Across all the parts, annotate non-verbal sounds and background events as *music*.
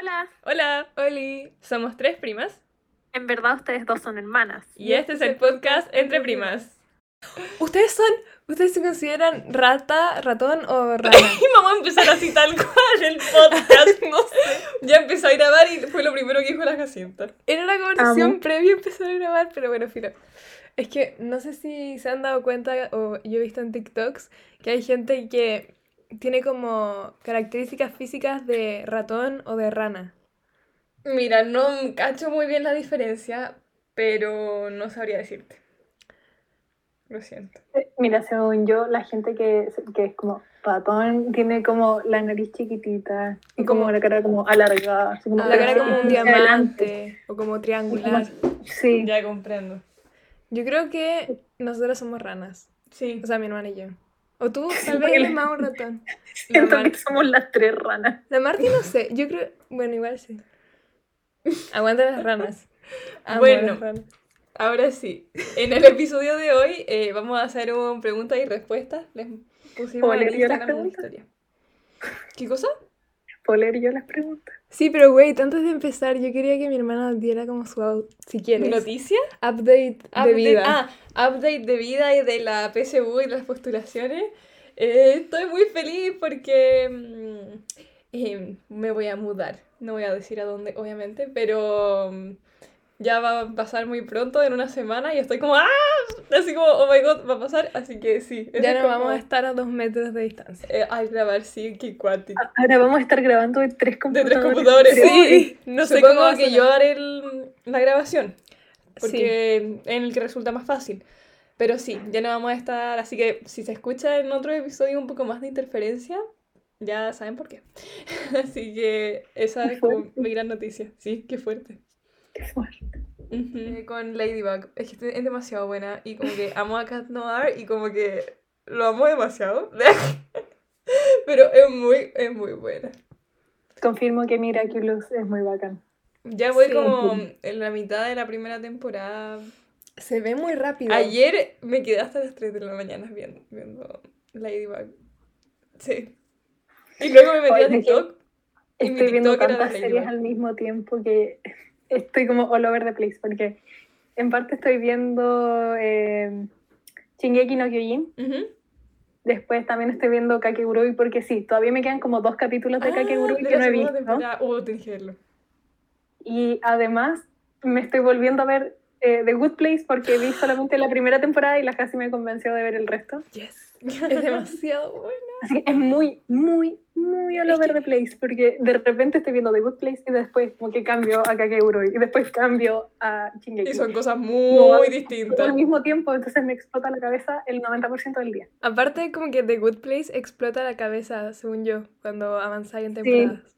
Hola, Hola, Oli. Somos tres primas en verdad ustedes dos son hermanas. y este es el podcast Entre Primas. ¿Ustedes son, ustedes se consideran rata, ratón o *laughs* rana? Y vamos a empezar así tal cual el podcast, *laughs* no sé. Ya empezó a grabar y fue lo primero que dijo la Jacinta. Era una conversación Amo. previa a empezar a grabar, pero bueno, filo. Es que no sé si se han dado cuenta o yo he visto en TikToks que hay gente que tiene como características físicas de ratón o de rana. Mira, no cacho muy bien la diferencia, pero no sabría decirte. Lo siento. Eh, Mira, según yo, la gente que, que es como ratón tiene como la nariz chiquitita y como, Como- la cara como alargada. así como La cara como un hacia adelante. diamante o como triangular. Sí, Ya comprendo. Yo creo que nosotras somos ranas. Sí. O sea, mi hermana y yo. O tú, *laughs* tal vez eres más un *laughs* ratón. La, siento Mar- que somos las tres ranas. la Marti no sé. Yo creo. Bueno, igual sí. *laughs* Aguanta las ranas. Amo Bueno. las ranas. Ahora sí, en el episodio de hoy eh, vamos a hacer un preguntas y respuestas. Les pusimos ¿Puedo en Instagram una historia. ¿Qué cosa? ¿Puedo leer yo las preguntas? Sí, pero wait, antes de empezar, yo quería que mi hermana diera como su. Si quieres. ¿Noticia? Update de vida. Ah, update de vida y de la PSU y las postulaciones. Eh, estoy muy feliz porque mm, eh, me voy a mudar. No voy a decir a dónde, obviamente, pero mm, ya va a pasar muy pronto, en una semana, y estoy como ¡ah! Así como, oh my god, va a pasar. Así que sí. ya no como, vamos a estar a dos metros de distancia. eh, al grabar, sí, qué cuático. Ahora vamos a estar grabando de tres De computadores. tres computadores. Sí, no sé Supongo cómo a que yo haré el- la grabación. Sí. Porque en el que resulta más fácil. Pero sí, ya no vamos a estar. Así que si se escucha en otro episodio un poco más de interferencia, ya saben por qué. *laughs* Así que esa es como mi gran noticia. Sí, qué fuerte. Qué fuerte. Ujú. Eh, Con Ladybug. Es que es demasiado buena. Y como que amo a Cat Noir y como que lo amo demasiado. *laughs* Pero es muy, es muy buena. Confirmo que Miraculous es muy bacán. Ya voy Sí. como en la mitad de la primera temporada. Se ve muy rápido. Ayer me quedé hasta las 3 de la mañana viendo, viendo Ladybug. Sí. Y luego me metí a Oye, TikTok. Y mi Estoy viendo TikTok era de tantas series al mismo tiempo que estoy como all over the place porque en parte estoy viendo eh, Shingeki no Kyojin, Ujú. después también estoy viendo Kakegurui porque sí, todavía me quedan como dos capítulos de Ah, Kakegurui de que no he visto temporada. Oh, tenés que verlo. y además me estoy volviendo a ver eh, The Good Place porque vi solamente la primera temporada y la casi me convenció de ver el resto. Yes. *laughs* Es demasiado *laughs* bueno. Así que es muy, muy, muy all Es over que- the place, porque de repente estoy viendo The Good Place y después como que cambio a Kakegurui y después cambio a Shingeki. Y son cosas No, muy Todo distintas. al mismo tiempo, entonces me explota la cabeza el 90% del día. Aparte, como que The Good Place explota la cabeza, según yo, cuando avanzáis en temporadas.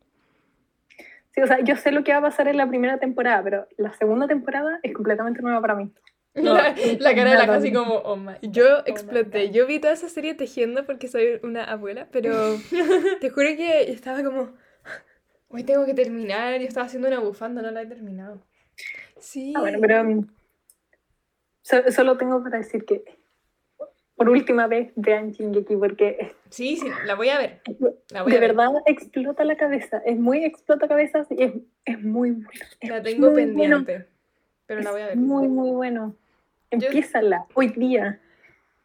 Sí, o sea, yo sé lo que va a pasar en la primera temporada, pero la segunda temporada es completamente nueva para mí. La, la cara de la casi como, oh my. Yo oh my exploté. God. Yo vi toda esa serie tejiendo porque soy una abuela, pero te *laughs* juro que estaba como, Hoy tengo que terminar. Yo estaba haciendo una bufanda, no la he terminado. sí. Ah, bueno, pero um, so- solo tengo para decir que por última vez vean Shingeki porque Sí, sí, la voy a ver. La voy de a ver. verdad explota la cabeza. Es muy explota cabezas y es, es muy La tengo muy bueno. pendiente. Pero la voy a ver. Es muy, muy bueno. Empiézala hoy día.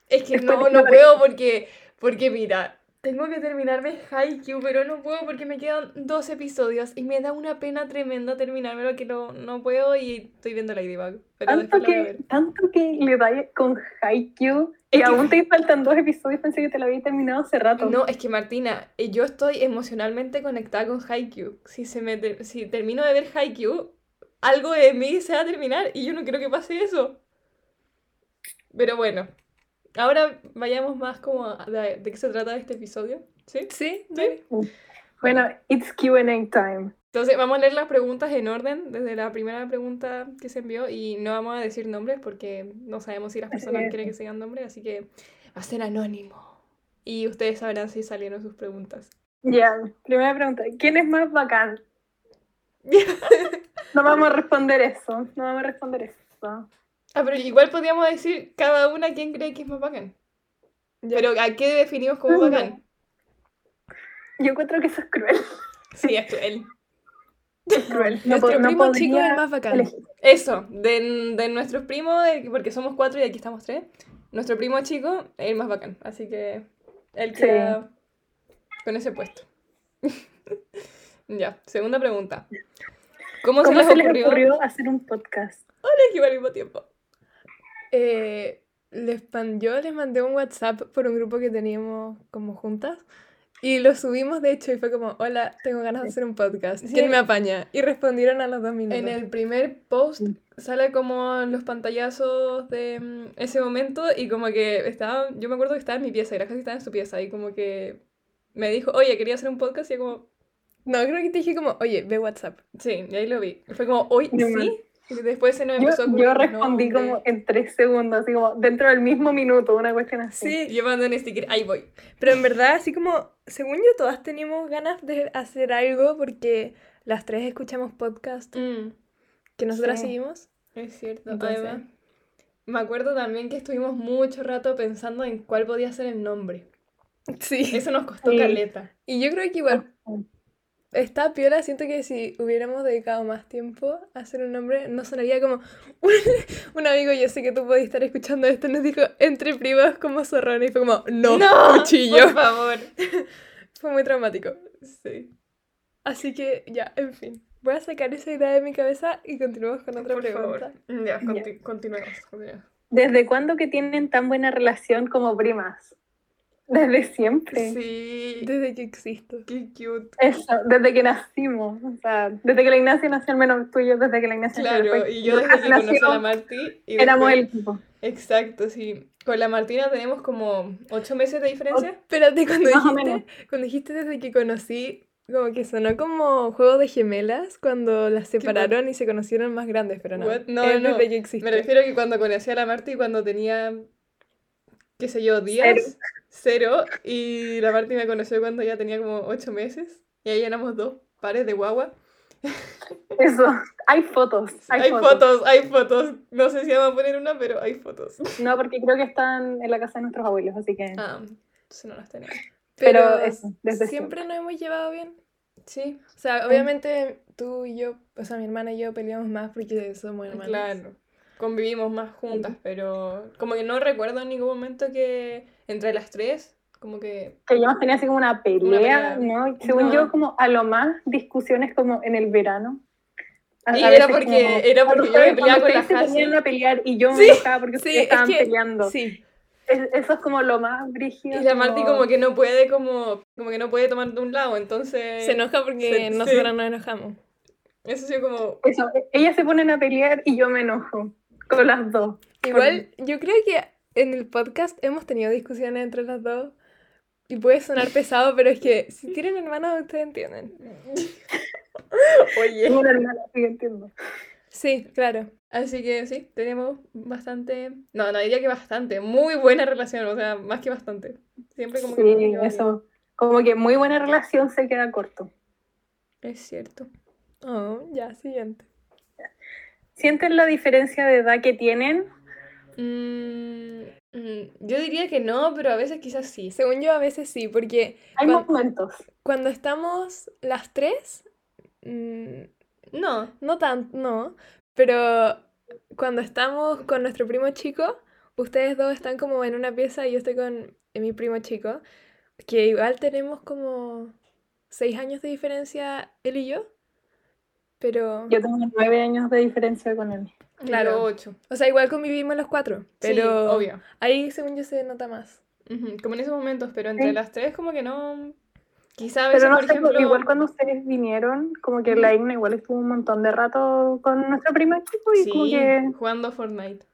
Es que Después no, no puedo porque, porque mira, tengo que terminarme Haikyuu, pero no puedo porque me quedan dos episodios y me da una pena tremenda terminármelo que no, no puedo y estoy viendo Ladybug. Pero Tanto que, tanto que le da con Haikyuu Es y que- aún te faltan dos episodios. Pensé que te lo había terminado hace rato. No, es que Martina, eh, yo estoy emocionalmente conectada con Haikyuu. Si, se me ter- si termino de ver Haikyuu, algo de mí se va a terminar y yo no quiero que pase eso. Pero bueno, ahora vayamos más como a de, de qué se trata este episodio, ¿sí? Sí, ¿Sí? Bueno, it's QA time. Entonces vamos a leer las preguntas en orden, desde la primera pregunta que se envió y no vamos a decir nombres porque no sabemos si las personas quieren que se digan nombres, así que va a ser anónimo. Y ustedes sabrán si salieron sus preguntas. Ya, primera pregunta. ¿Quién es más bacán? *laughs* No vamos a responder eso. No vamos a responder eso. Ah, pero igual podríamos decir cada una quién cree que es más bacán. Ya. Pero ¿a qué definimos como bacán? Yo encuentro que eso es cruel. *laughs* Sí, es cruel. No Nuestro no primo chico es el más bacán. elegir. Eso, de, de nuestros primos, porque somos cuatro y aquí estamos tres, nuestro primo chico es el más bacán. Así que él Sí. queda con ese puesto. *laughs* ya, segunda pregunta. ¿Cómo, ¿Cómo se les ocurrió? ocurrió hacer un podcast? elegir al mismo tiempo? Eh, les man- yo les mandé un WhatsApp por un grupo que teníamos como juntas y lo subimos de hecho y fue como, hola, tengo ganas de hacer un podcast. ¿quién me apaña? Y respondieron a los dos minutos. En el primer post Mm. sale como los pantallazos de mm, ese momento y como que estaba, yo me acuerdo que estaba en mi pieza y la casi estaba en su pieza y como que me dijo, oye, quería hacer un podcast y yo como, No, creo que te dije como, oye, ve WhatsApp. sí, y ahí lo vi. Y fue como, hoy mal. sí. Y después se nos Yo, empezó a ocurrir, yo respondí como en tres segundos, así como dentro del mismo minuto, una cuestión así. Sí, Yo mandé un sticker, ahí voy. pero en verdad, así como, según yo, todas teníamos ganas de hacer algo porque las tres escuchamos podcast Mm, que nosotras Sí. seguimos. es cierto. Entonces- Además, me acuerdo también que estuvimos mucho rato pensando en cuál podía ser el nombre. Sí. Eso nos costó Sí. caleta. Y yo creo que igual está piola, siento que si hubiéramos dedicado más tiempo a hacer un nombre, no sonaría como un, *laughs* un amigo, yo sé que tú podías estar escuchando esto, nos dijo entre primos como zorrón y fue como, no, cuchillo. Por favor. *laughs* Fue muy traumático. Sí. Así que ya, en fin. Voy a sacar esa idea de mi cabeza y continuamos con otra Por pregunta. favor. Ya, conti- continuemos, continuemos. ¿Desde cuándo que tienen tan buena relación como primas? Desde siempre. Sí. Desde que existo. Qué cute. Eso, desde que nacimos. O sea, desde que la Ignacia nació, al menos tuyo, desde que la Ignacia nació. Claro, y yo desde que *laughs* conocí a la Marti. Y Éramos el equipo. Exacto, sí. Con la Martina tenemos como ocho meses de diferencia. Espérate, cuando Más o dijiste, cuando dijiste desde que conocí, como que sonó como juego de gemelas cuando las separaron y se conocieron más grandes, pero no. What? No, no. desde que existe. Me refiero a que cuando conocí a la Marti cuando tenía, qué sé yo, días, cero, y la Marti me conoció cuando ya tenía como ocho meses, y ahí éramos dos pares de guagua. Eso. Hay fotos. Hay, Hay fotos. fotos, hay fotos. No sé si vamos a poner una, pero hay fotos. No, porque creo que están en la casa de nuestros abuelos, así que. Ah, entonces no las tenemos. pero Pero eso, desde siempre nos hemos llevado bien. Sí, O sea, obviamente tú y yo, o sea, mi hermana y yo peleamos más porque somos hermanas. claro. Convivimos más juntas, pero como que no recuerdo en ningún momento que entre las tres, como que... Que ya hemos tenido así como una pelea, pelea. ¿no? Según No. yo, como a lo más discusiones como en el verano. A- Y a era porque- era porque yo me peleaba con la se a pelear y yo me Sí, enojaba porque Sí, ustedes es estaban que, peleando. Sí, Es- eso es como lo más brígido. Y la Marti como que no puede, como, como que no puede tomar de un lado, entonces... se enoja porque se- sí. nosotros nos enojamos. Eso sí como... Eso, ellas se ponen a pelear y yo me enojo. Con las dos. Igual, yo creo que en el podcast hemos tenido discusiones entre las dos y puede sonar pesado, pero es que si tienen hermanos, ustedes entienden. *laughs* Oye. Tengo una hermana, que entiendo. Sí, claro. Así que sí, tenemos bastante... No, no diría que bastante, muy buena relación, o sea, más que bastante. Siempre como Sí, eso. Como que muy buena relación se queda corto. Es cierto. Oh, ya, siguiente. ¿Sienten la diferencia de edad que tienen? Mm, mm, yo diría que no, pero a veces quizás sí. Según yo, a veces sí, porque Hay Cuan- momentos. cuando estamos las tres, mm, No, no tanto, no, pero cuando estamos con nuestro primo chico, ustedes dos están como en una pieza y yo estoy con mi primo chico, que igual tenemos como seis años de diferencia él y yo, pero, Yo tengo nueve años de diferencia con él. Claro. ocho. o sea, igual convivimos los cuatro, pero Sí, obvio. ahí según yo se nota más. Como en esos momentos, pero entre Sí. las tres como que no... Quizá a veces, Pero no por sé, ejemplo... igual cuando ustedes vinieron, como que la Igna igual estuvo un montón de rato con nuestro primo chico y como Sí, que... jugando Fortnite.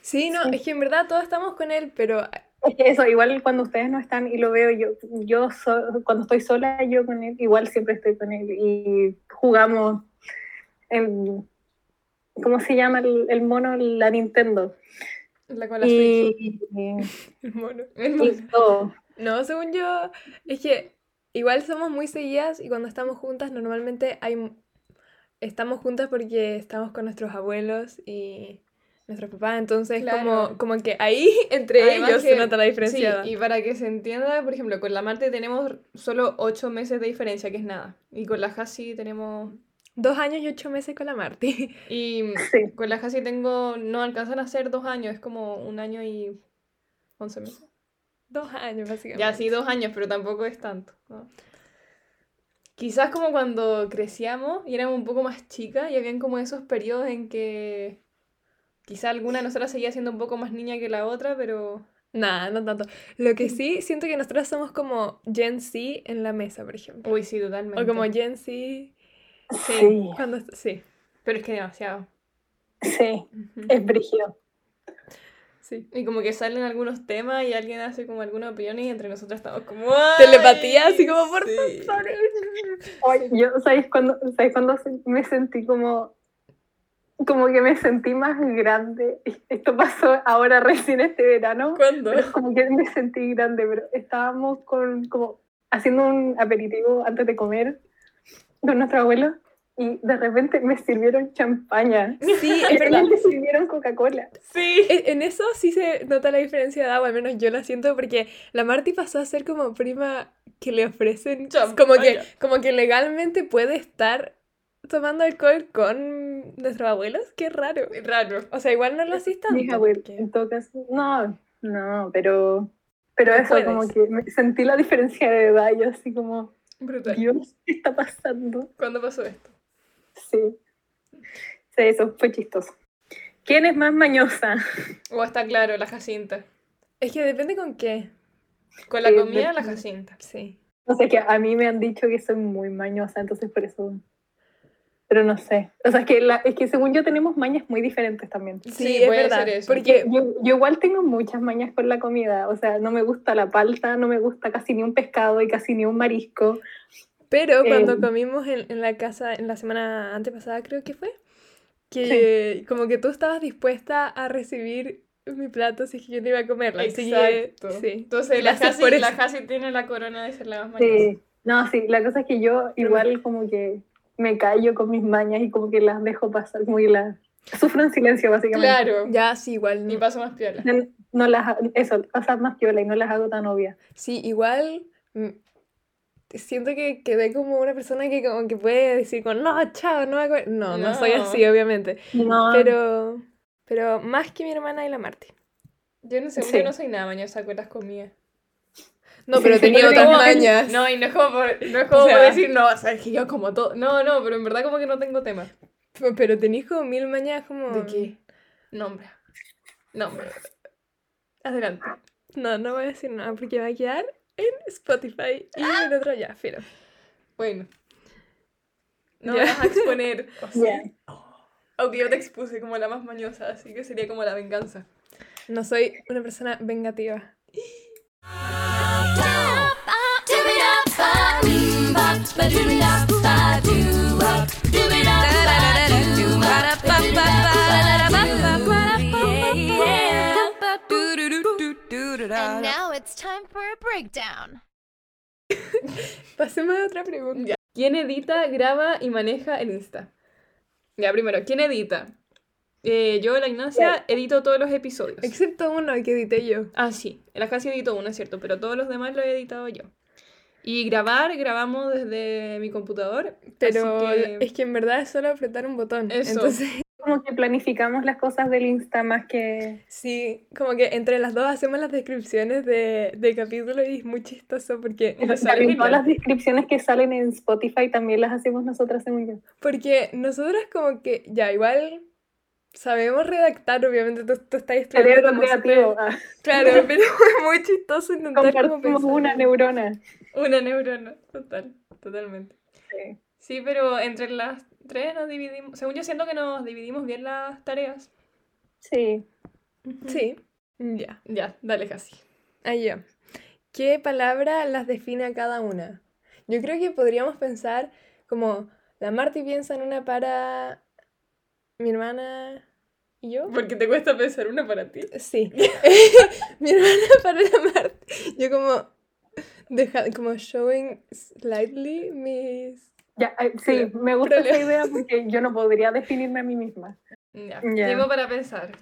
Sí, no, Sí. es que en verdad todos estamos con él, pero Es que eso, igual cuando ustedes no están y lo veo yo, yo so- cuando estoy sola yo con él, igual siempre estoy con él y jugamos en, ¿cómo se llama el, el mono? La Nintendo. La con la Switch. Y, *laughs* el mono. y todo. No, según yo, es que igual somos muy seguidas y cuando estamos juntas normalmente hay estamos juntas porque estamos con nuestros abuelos y nuestros papás, entonces Claro. como, como que ahí *laughs* entre Además ellos que- se nota la diferencia. Sí, y para que se entienda, por ejemplo, con la Marte tenemos solo ocho meses de diferencia, que es nada. Y con la Hasi tenemos Dos años y ocho meses con la Marti. *laughs* Y Sí. con la Jasi tengo, no alcanzan a ser dos años, es como un año y once meses. Dos años, básicamente. Ya sí, dos años, pero tampoco es tanto. ¿no? Quizás como cuando crecíamos y éramos un poco más chicas y habían como esos periodos en que quizá alguna de nosotras seguía siendo un poco más niña que la otra, pero Nada, no tanto. Lo que sí, siento que nosotros somos como Gen Z en la mesa, por ejemplo. uy, sí, totalmente. O como Gen Z Sí, cuando... est- Sí, Pero es que demasiado. sí, Ujú. es brígido. sí. Y como que salen algunos temas y alguien hace como alguna opinión y entre nosotras estamos como Telepatía, "Ay, así como, por sí". Ay, *laughs* yo, ¿sabéis cuándo, ¿sabéis cuándo se- me sentí como, como que me sentí más grande? Esto pasó ahora recién este verano. ¿Cuándo? Pero como que me sentí grande, pero estábamos con, como haciendo un aperitivo antes de comer con nuestro abuelo y de repente me sirvieron champaña. Sí, Y es *laughs* verdad. me sirvieron Coca-Cola. Sí. En en eso sí se nota la diferencia de agua, al menos yo la siento porque la Marty pasó a ser como prima que le ofrecen como que, Champaña. como que legalmente puede estar tomando alcohol con nuestros abuelos, qué raro. Raro. O sea, igual no lo hacís tanto. Mis abuelos, en todo caso, no, no, pero, pero Tú eso, puedes. como que sentí la diferencia de edad, yo así como, Brutal. Dios, *laughs* ¿qué está pasando? ¿Cuándo pasó esto? Sí. Sí, eso fue chistoso. ¿Quién es más mañosa? O está claro, la Jacinta. Es que depende con qué. Con la Sí, comida, la depende. Jacinta. Sí. O sea, que a mí me han dicho que soy muy mañosa, entonces por eso. Pero no sé. O sea, es que, la, es que según yo tenemos mañas muy diferentes también. Sí, Sí, es puede verdad. ser eso. Porque Yo, yo igual tengo muchas mañas con la comida. O sea, no me gusta la palta, no me gusta casi ni un pescado y casi ni un marisco. Pero cuando Eh, comimos en, en la casa, en la semana antepasada creo que fue, que como que tú estabas dispuesta a recibir mi plato si es que yo no iba a comerla. así que, Exacto. sí. Entonces, la por la tiene la corona de ser la más mañosa. Sí. No, sí, la cosa es que yo igual como que me callo con mis mañas y como que las dejo pasar, que las sufro en silencio básicamente. Claro. Ya, sí, igual. No. paso más piola. No, no las, eso, cosas más piola y no las hago tan obvias. Sí, igual mm, siento que quedé como una persona que como que puede decir con, no, chao, no a comer". No, no, soy No. así, obviamente. No, Pero, pero más que mi hermana y la Marti. Yo no sé, Sí. yo no soy nada mañosa con las comidas. No, pero tenía otras como- mañas. No, y no es como por, no es como O sea- por decir, no, o sea, es que yo como todo. No, no, pero en verdad como que no tengo tema. Pero tenéis como mil mañas como... ¿De qué? Nombre. Nombre. Adelante. No, no voy a decir nada porque va a quedar en Spotify y en otro ya, pero. Bueno. No me vas a exponer. *laughs* o sea, Ya. Aunque yo te expuse como la más mañosa, así que sería como la venganza. No soy una persona vengativa. Pasemos a otra pregunta. ¿Quién edita, graba y maneja el Insta? Ya, primero, ¿quién edita? Eh, yo, la Ignacia, edito todos los episodios. Excepto uno que edité yo. Ah, sí, la casi edito uno, es cierto, pero todos los demás lo he editado yo. Y grabar, grabamos desde mi computador. Pero que- es que en verdad es solo apretar un botón. Eso. Entonces, *laughs* Como que planificamos las cosas del Insta más que... sí, como que entre las dos hacemos las descripciones de, de capítulo y es muy chistoso porque, También todas las descripciones que salen en Spotify también las hacemos nosotras, según yo. porque nosotras como que ya igual sabemos redactar, obviamente tú, tú estás estudiando Cerebro creativo. ah, Claro, *laughs* pero es muy chistoso intentar como Compartimos una neurona. Una neurona, total, totalmente. Sí. Sí, pero entre las tres nos dividimos, según yo siento que nos dividimos bien las tareas. Sí. Sí, ya. Ya, dale casi. Ahí yo. ¿Qué palabra las define a cada una? Yo creo que podríamos pensar como la Marti piensa en una para mi hermana y yo. Porque te cuesta pensar una para ti. Sí. *laughs* *laughs* mi hermana *laughs* para la Marti. Yo como deja, como showing slightly mis Ya, eh, sí, Pero- me gusta esa problema. idea porque yo no podría definirme a mí misma. Ya, Ya. tiempo para pensar.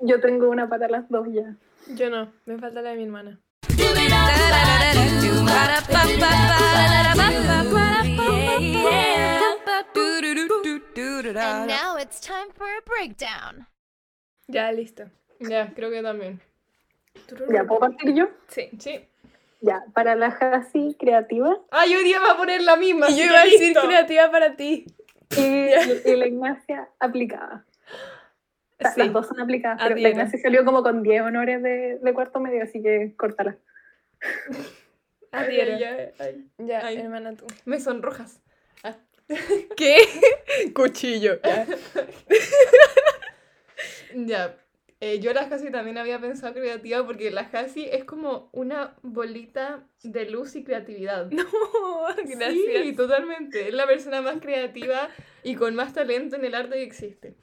Yo tengo una para las dos ya. Yo no, me falta la de mi hermana. And now time for a breakdown. Ya, listo. Ya, creo que también. ¿Ya puedo partir yo? Sí. Sí. Ya, para la Hasi creativa Ah, yo hoy día va a poner la misma. Y yo iba a decir creativa para ti. y, la Ignacia aplicada. Sí. Las dos son aplicadas, pero la. Ignacia salió como con 10 honores de, de cuarto medio, así que córtala. *laughs* Ay, Adhiero. ay, ay, ay. Ya, hermana, tú. Me sonrojas. Ah. *laughs* ¿Qué? *laughs* Cuchillo. Ya. Ya. Eh, yo la Hasi también había pensado creativa porque la Hasi es como una bolita de luz y creatividad. Oh, gracias. Sí, totalmente. Es la persona más creativa y con más talento en el arte que existe.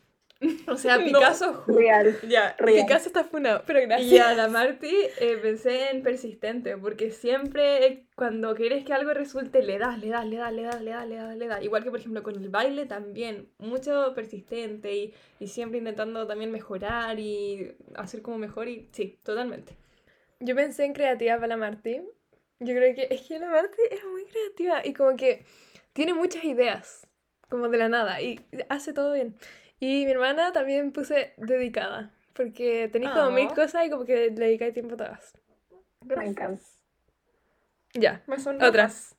*laughs* O sea, No. Picasso. ju- Real. *laughs* Ya. Real. Picasso está funado, pero gracias. Y a la Marti eh, pensé en persistente, porque siempre eh, cuando quieres que algo resulte, le das, le das, le das, le das, le das, le das, le das. Igual que por ejemplo con el baile también, mucho persistente y, y siempre intentando también mejorar y hacer como mejor y sí, totalmente. Yo pensé en creativa para la Marti. Yo creo que es que la Marti es muy creativa y como que tiene muchas ideas, como de la nada, y hace todo bien. Y mi hermana también puse dedicada, porque tenéis como mil Ah. cosas y como que le dedicáis tiempo a todas. Me encanta. Ya, Me sonrojas. otras.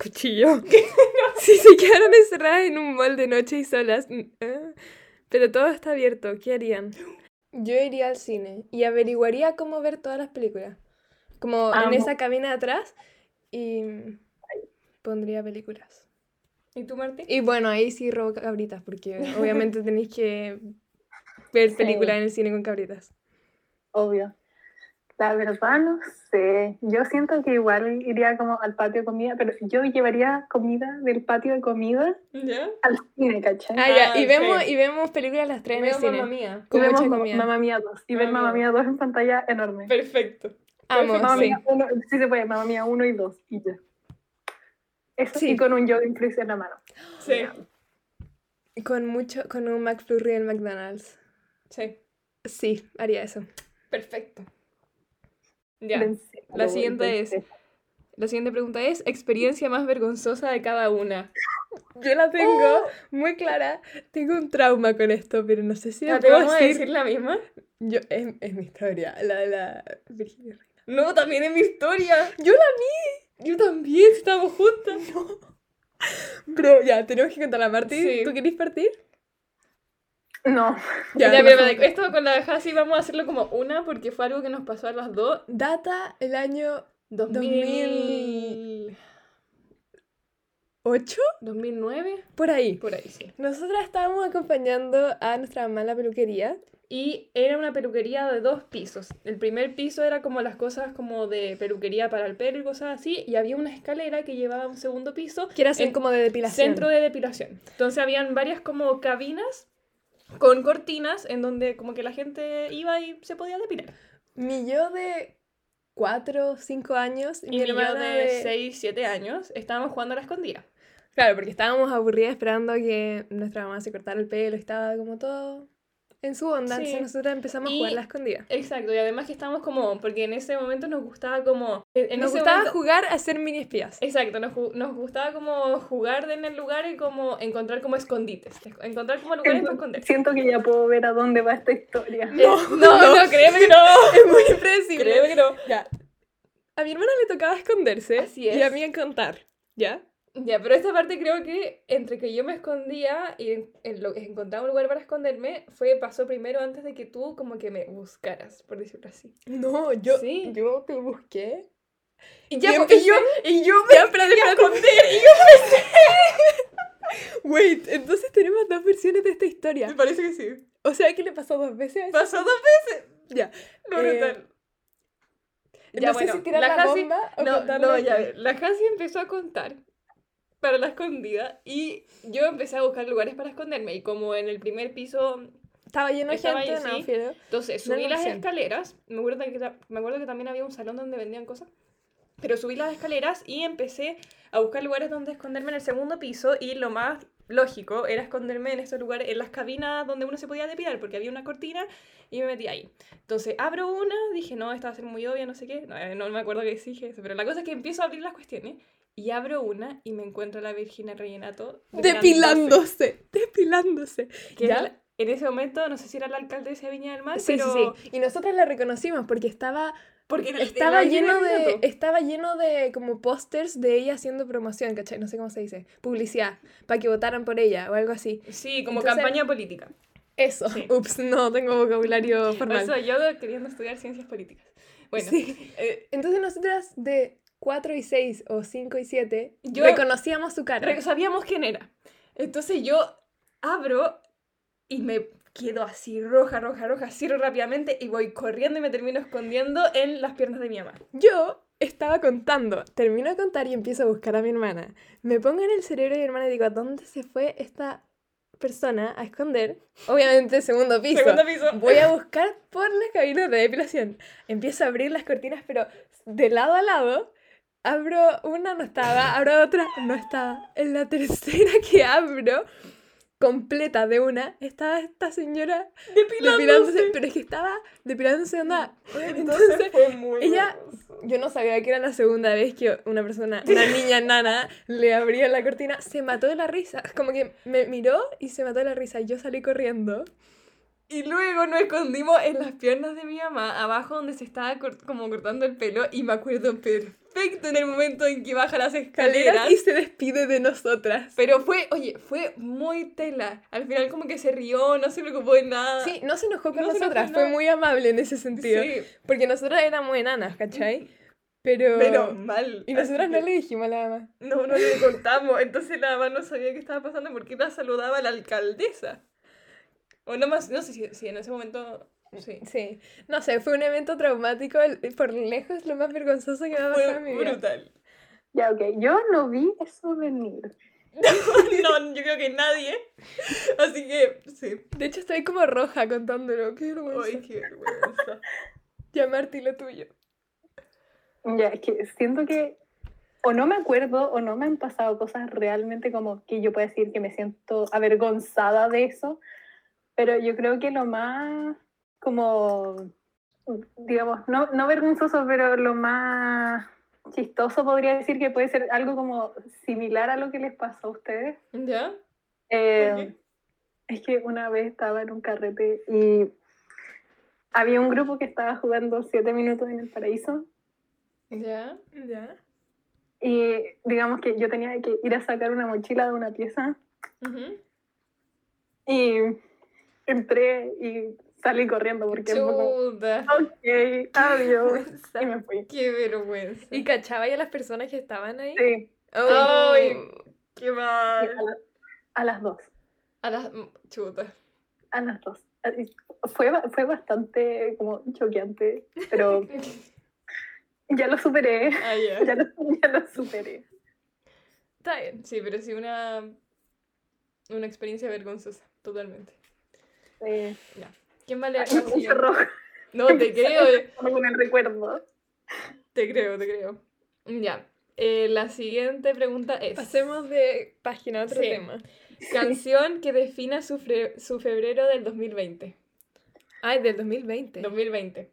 Cuchillo. *laughs* *laughs* Si se quedaron encerradas en un mall de noche y solas, mm, eh, pero todo está abierto, ¿qué harían? Yo iría al cine y averiguaría cómo ver todas las películas. Como en Amo. esa cabina de atrás y pondría películas. ¿Y tú, Marti? Y bueno, ahí sí robo cabritas, porque obviamente *laughs* tenéis que ver Sí. películas en el cine con cabritas. Obvio. La verdad no sé. Yo siento que igual iría como al patio de comida, pero yo llevaría comida del patio de comida ¿Ya? al cine, ¿cachai? Ah, ya, Ah, y vemos, sí. y vemos películas las tres en el cine. mamá mía. Y vemos. Mamma Mía 2. Y ver Mamma Mamma Mía 2 en pantalla enorme. Perfecto. Amo, Mamma sí. Mía 1, sí se puede, Mamma Mía 1 y 2 y ya. Eso Sí. y con un yoga influencer en la mano. Sí. Con mucho, con un McFlurry en McDonald's. Sí. Sí, haría eso. Perfecto. Ya. Vencé, La siguiente vencé. es- La siguiente pregunta es, experiencia más vergonzosa de cada una. *laughs* Yo la tengo muy clara. Tengo un trauma con esto, pero no sé si la ¿Te puedo vamos a decir. decir la misma? Yo, es, es mi historia, la de la Virginia Reina. No, también es mi historia. Yo la vi. Yo también, estamos juntas. *laughs* Pero ya, tenemos que contar la Marti. Sí. ¿Tú querés partir? No, Ya, Ya, pero no. esto con la de Hasi vamos a hacerlo como una porque fue algo que nos pasó a las dos. Data el año 2000... 8, 2009, por ahí. por ahí, sí. Nosotras estábamos acompañando a nuestra mamá a la peluquería. Y era una peluquería de dos pisos. El primer piso era como las cosas como de peluquería para el pelo y cosas así. Y había una escalera que llevaba a un segundo piso. Que era así como de depilación. Centro de depilación. Entonces habían varias como cabinas con cortinas en donde como que la gente iba y se podía depilar. Mi yo de 4 5 años y, mi mi yo de 6, 7 años estábamos jugando a la escondida. Claro, porque estábamos aburridas esperando que nuestra mamá se cortara el pelo, estaba como todo en su onda, Sí. entonces nosotros empezamos a Y- jugar la escondida. Exacto, y además que estábamos como, porque en ese momento nos gustaba como... En Nos gustaba momento- jugar a ser mini espías. Exacto, nos, nos gustaba como jugar en el lugar y como encontrar como escondites. Encontrar como lugares para esconderse. siento que ya puedo ver a dónde va esta historia. Eh, no, no, créeme que no. *laughs* Es muy impredecible. Créeme que no. Ya. A mi hermana le tocaba esconderse Así y a es. mí encontrar, ¿ya? Ya, pero esta parte creo que entre que yo me escondía y en, en lo, encontraba un lugar para esconderme, fue pasó primero antes de que tú como que me buscaras, por decirlo así. No, yo, Sí. yo te busqué. Y ya, ya, pues, *laughs* y yo, *laughs* y yo me Ya, a esconder, y yo Wait, entonces tenemos dos versiones de esta historia. me parece que sí. O sea, ¿qué le pasó dos veces? Pasó dos veces. Ya. No, Eh, no sé si tirar la, Hasi- bomba o No, no, ya, la Hasi empezó a contar para la escondida y yo empecé a buscar lugares para esconderme y como en el primer piso, Estaba lleno de gente, ahí, no, sí. entonces No subí era las opción. escaleras, me acuerdo, que, me acuerdo que también había un salón donde vendían cosas, pero subí las escaleras y empecé a buscar lugares donde esconderme en el segundo piso y lo más lógico era esconderme en estos lugares, en las cabinas donde uno se podía depilar, porque había una cortina y me metí ahí. Entonces abro una, dije, no, esta va a ser muy obvia, no sé qué. No, eh, no me acuerdo que dije eso, pero la cosa es que empiezo a abrir las cuestiones y abro una y me encuentro a la Virginia Rellenato Depilándose, depilándose. Que ¿Ya? En ese momento, no sé si era la alcaldesa de Viña del Mar, Sí, pero... sí, sí. Y nosotras la reconocimos porque estaba, Porque estaba lleno de, estaba lleno de como pósters de ella haciendo promoción, ¿cachai? No sé cómo se dice. Publicidad, para que votaran por ella o algo así. Sí, como Entonces- campaña política. Eso. Sí. *laughs* Ups, no tengo vocabulario Por formal. eso yo queriendo estudiar ciencias políticas. Bueno, Sí. eh, Entonces nosotras de 4 y 6 o 5 y 7 Yo- reconocíamos su cara. sabíamos quién era. Entonces yo abro y me quedo así roja, roja, roja, cierro rápidamente y voy corriendo y me termino escondiendo en las piernas de mi mamá. Yo estaba contando, termino de contar y empiezo a buscar a mi hermana. Me pongo en el cerebro de mi hermana y digo, ¿a dónde se fue esta persona a esconder? Obviamente, segundo piso. Segundo piso. Voy a buscar por las cabinas de depilación. Empiezo a abrir las cortinas, pero de lado a lado. Abro una, no estaba. Abro otra, no estaba. En la tercera que abro, completa de una, estaba esta señora depilándose. Pero es que estaba depilándose, onda. Entonces, fue muy ella- yo no sabía que era la segunda vez que una persona, *laughs* una niña nana, le abría la cortina. Se mató de la risa. Como que me miró y se mató de la risa. Yo salí corriendo. Y luego nos escondimos en las piernas de mi mamá, abajo donde se estaba cort- como cortando el pelo, y me acuerdo perfecto en el momento en que baja las escaleras. Y se despide de nosotras. Pero fue, oye, fue muy tela. Al final como que se rió, no se preocupó de nada. Sí, no se enojó con No nosotras. Fue muy amable en ese sentido. Sí, Porque nosotras éramos enanas, ¿cachai? Pero... pero mal. Y nosotras no le dijimos a la mamá. No, no le contamos. Entonces la mamá no sabía qué estaba pasando porque la saludaba la alcaldesa. O no más, no sé si, si en ese momento. Sí. Sí. No sé, fue un evento traumático. el- Por lejos, lo más vergonzoso que me ha pasado en mi Fue vida. brutal. Ya, ok. Yo no vi eso venir. *laughs* No, yo creo que nadie. Así que, sí. De hecho, estoy como roja contándolo. Qué vergüenza. Ay, qué vergüenza. Ya, Marti, lo tuyo. Ya, es que siento que o no me acuerdo o no me han pasado cosas realmente como que yo pueda decir que me siento avergonzada de eso, pero yo creo que lo más como, digamos, no, no vergonzoso, pero lo más chistoso podría decir que puede ser algo como similar a lo que les pasó a ustedes. ¿Ya? Eh, es que una vez estaba en un carrete y había un grupo que estaba jugando siete minutos en el paraíso ¿Ya? Ya. y digamos que yo tenía que ir a sacar una mochila de una pieza Ujú. y entré y salí corriendo porque fue como, Chuta. ok, adiós y me fui. Qué vergüenza. ¿Y cachaba ya las personas que estaban ahí? Sí, Oh. Ay, qué a, mal. la- a las dos, A las. Chuta. a las dos. Fue, fue bastante como choqueante, pero *laughs* ya lo superé, Ah, ya. ya lo, ya lo superé. Está bien. Sí, pero sí una. Una experiencia vergonzosa, totalmente. Eh, ¿Quién va a leer roja No, te *laughs* creo, eh, con el recuerdo. te creo, te creo. Ya. eh, la siguiente pregunta es: Pasemos de página a otro Sí. tema. *laughs* Canción que defina su, fre- su febrero del 2020. Ay, del 2020. 2020.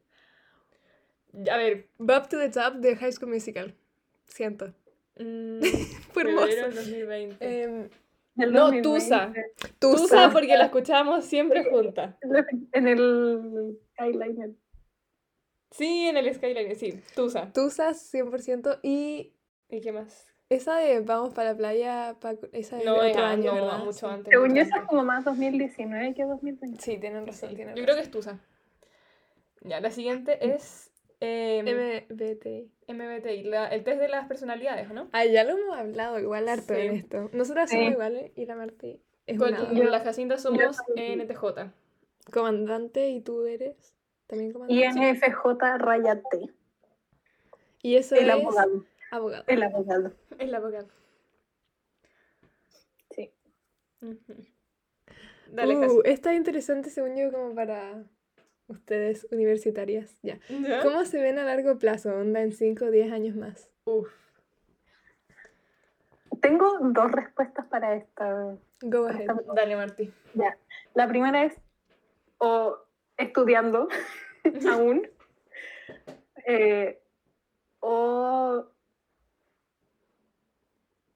A ver. Bob to the Top de High School Musical. Siento. mm, *laughs* Fue febrero hermoso. del 2020. Em, *laughs* No, 2020. Tusa. Tusa. Tusa porque la escuchábamos siempre juntas. En el eyeliner. Sí, en el Skyline, sí. Tusa. Tusa 100% y ¿Y qué más? esa de Vamos para la playa, pa- esa de No, otro era, año, no, ¿verdad? mucho antes. Según yo, eso es como más 2019 que 2020. Sí, tienen razón, Sí, tienen Yo razón. creo que es Tusa. Ya, la siguiente es em, MBTI. MBTI, la- el test de las personalidades, ¿o ¿no? Ah, ya lo hemos hablado igual harto en Sí. esto. Nosotras Sí. somos iguales y la Marti es Con una Yo- la Jacinta somos. NTJ. comandante y tú eres también comandante. INFJ raya T. Y eso El es abogado. abogado. El abogado. Es la vocal. Sí. Ujú. Dale, Uh, Jasi. esta es interesante según yo como para ustedes universitarias. Ya. ¿Ya? ¿Cómo se ven a largo plazo? Onda en 5 o 10 años más. Uf. tengo dos respuestas para esta. Go ahead. esta. Dale, Martí. Ya. La primera es o estudiando *laughs* aún eh, o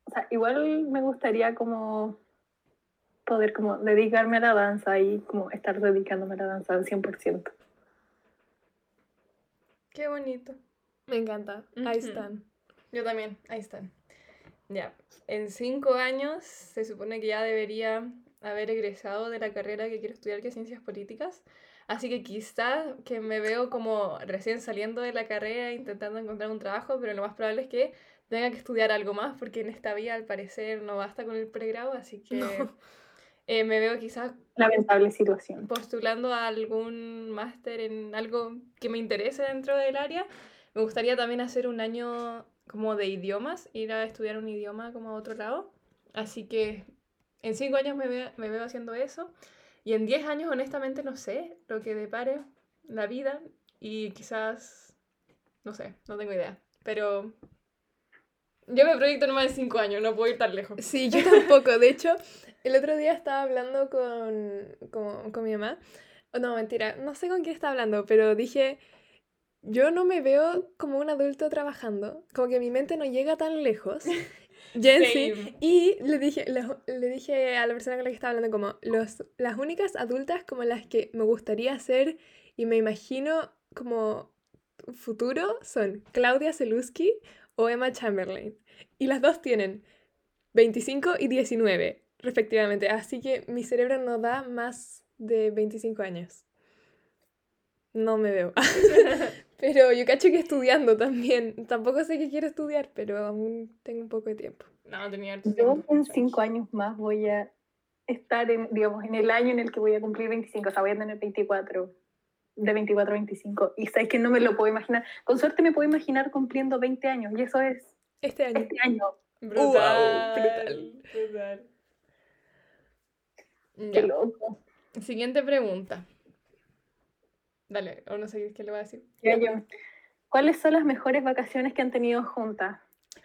o sea, igual me gustaría como poder como dedicarme a la danza y como estar dedicándome a la danza al 100%. Qué bonito. Me encanta. Ahí Ujú. están. Yo también, ahí están. Ya, en cinco años se supone que ya debería haber egresado de la carrera que quiero estudiar, que es Ciencias Políticas. Así que quizás que me veo como recién saliendo de la carrera intentando encontrar un trabajo, pero lo más probable es que tenga que estudiar algo más porque en esta vida al parecer no basta con el pregrado, así que *laughs* *laughs* eh, me veo quizás Lamentable situación. postulando a algún máster en algo que me interese dentro del área. Me gustaría también hacer un año como de idiomas, ir a estudiar un idioma como a otro lado. Así que en cinco años me veo, me veo haciendo eso. Y en diez años, honestamente, no sé lo que depare la vida. Y quizás, no sé, no tengo idea. Pero yo me proyecto en cinco años, no puedo ir tan lejos. Sí, yo tampoco. De hecho, el otro día estaba hablando con, con, con mi mamá. Oh, no, mentira. No sé con quién estaba hablando, pero dije, yo no me veo como un adulto trabajando. Como que mi mente no llega tan lejos. *laughs* Jensi. Y le dije, le, le dije a la persona con la que estaba hablando como, los, las únicas adultas como las que me gustaría ser y me imagino como futuro son Claudia Selusky o Emma Chamberlain. Y las dos tienen 25 y 19, respectivamente. Así que mi cerebro no da más de 25 años. No me veo. *laughs* pero yo cacho que estudiando también. Tampoco sé qué quiero estudiar, pero aún tengo un poco de tiempo. No, tenía harto Yo tiempo, en mucho. cinco años más voy a estar en, digamos, en el año en el que voy a cumplir 25, o sea, voy a tener 24, de 24 a 25. Y sabes que no me lo puedo imaginar. Con suerte me puedo imaginar cumpliendo 20 años, y eso es Este año. este año. Brutal, brutal. brutal. Qué Ya. loco. Siguiente pregunta. Dale, o no sé qué le voy a decir. Ya yo. ¿Cuáles son las mejores vacaciones que han tenido juntas?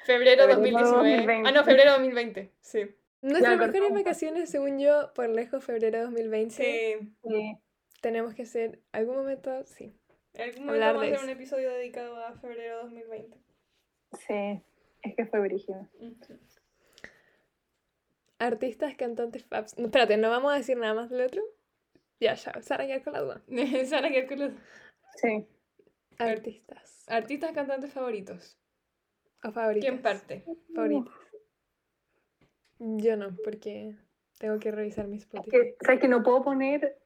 Febrero Febrero 2019. 2020. Ah, no, febrero 2020. Sí. Nuestras mejores cortamos. vacaciones, según yo, por lejos, febrero 2020. Sí. Tenemos que hacer algún momento, sí. En algún momento Hablar vamos a hacer un episodio dedicado a febrero 2020. sí, es que fue brígido. Artistas, cantantes, faps. No, espérate, ¿no vamos a decir nada más del otro? Ya, ya, Sara ya con la duda. *laughs* Sara, ¿qué con los Sí. Artistas. artistas cantantes favoritos? O favoritas. ¿Quién parte? Favoritas. Yo no, porque tengo que revisar mis Es Spotify. que, ¿sabes que no puedo poner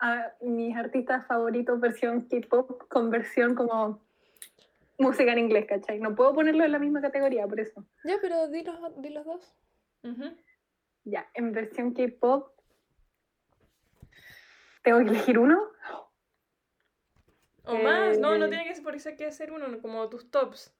a mis artistas favoritos versión K-pop con versión como música en inglés, ¿cachai? No puedo ponerlo en la misma categoría, por eso. Ya, pero di los, di los dos. Ujú. Ya, en versión K-pop. ¿Tengo que elegir uno? O más, no, no Eh, tiene que ser por eso que ser uno, como tus tops.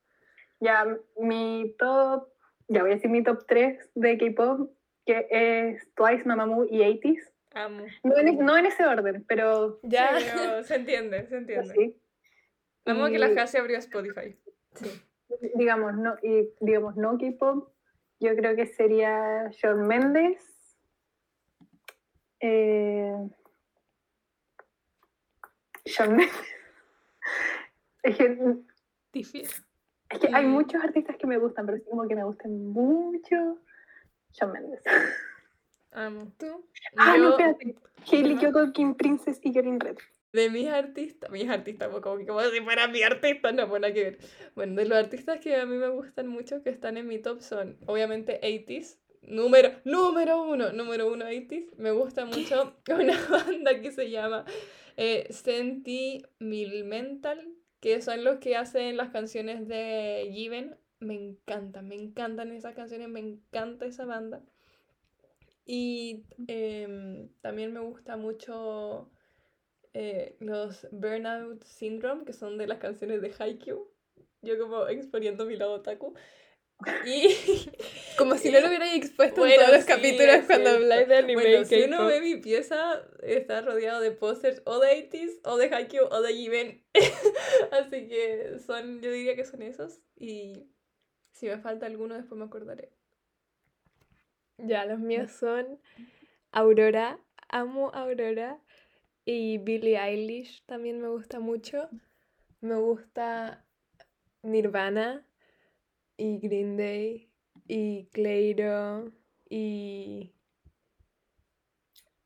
Ya, mi top. Ya voy a decir mi top 3 de K-pop, que es Twice, Mamamoo y 80s. Amo. No en, no en ese orden, pero Ya. Sí, pero se entiende, se entiende. sí. Amo que Y- la Jasi abrió Spotify. digamos, no, y digamos, no K-pop, yo creo que sería Shawn Mendes. Eh, Shawn Mendes. *laughs* Es que, Difícil. es que hay Y- muchos artistas que me gustan, pero sí como que me gustan mucho Shawn Mendes. Amo. ¿Tú? Ah, no, Yo- espérate. Hailey Ajá. Kiyoko, Kim Princess y Karin Red. De mis artistas, mis artistas, pues, como, que- como si fueran mi artista, no, pues nada que ver. Bueno, de los artistas que a mí me gustan mucho, que están en mi top, son obviamente 80s, número, número uno, número uno 80s. Me gusta mucho *laughs* una banda que se llama eh, Sentimental, que son los que hacen las canciones de Given. Me encantan, me encantan esas canciones, me encanta esa banda. Y em, también me gusta mucho eh, los Burnout Syndrome, que son de las canciones de Haikyuu. Yo como exponiendo mi lado otaku. Y *laughs* Como si no lo hubiera expuesto Bueno, en todos los sí, capítulos cuando habláis de anime bueno, si uno ve mi pieza, está rodeado de pósters o de 80s, o de Haikyuu, o de Given. *laughs* Así que son, yo diría que son esos. Y si me falta alguno, después me acordaré. Ya, los míos son Aurora, amo Aurora y Billie Eilish también me gusta mucho. Me gusta Nirvana y Green Day y Cleiro y...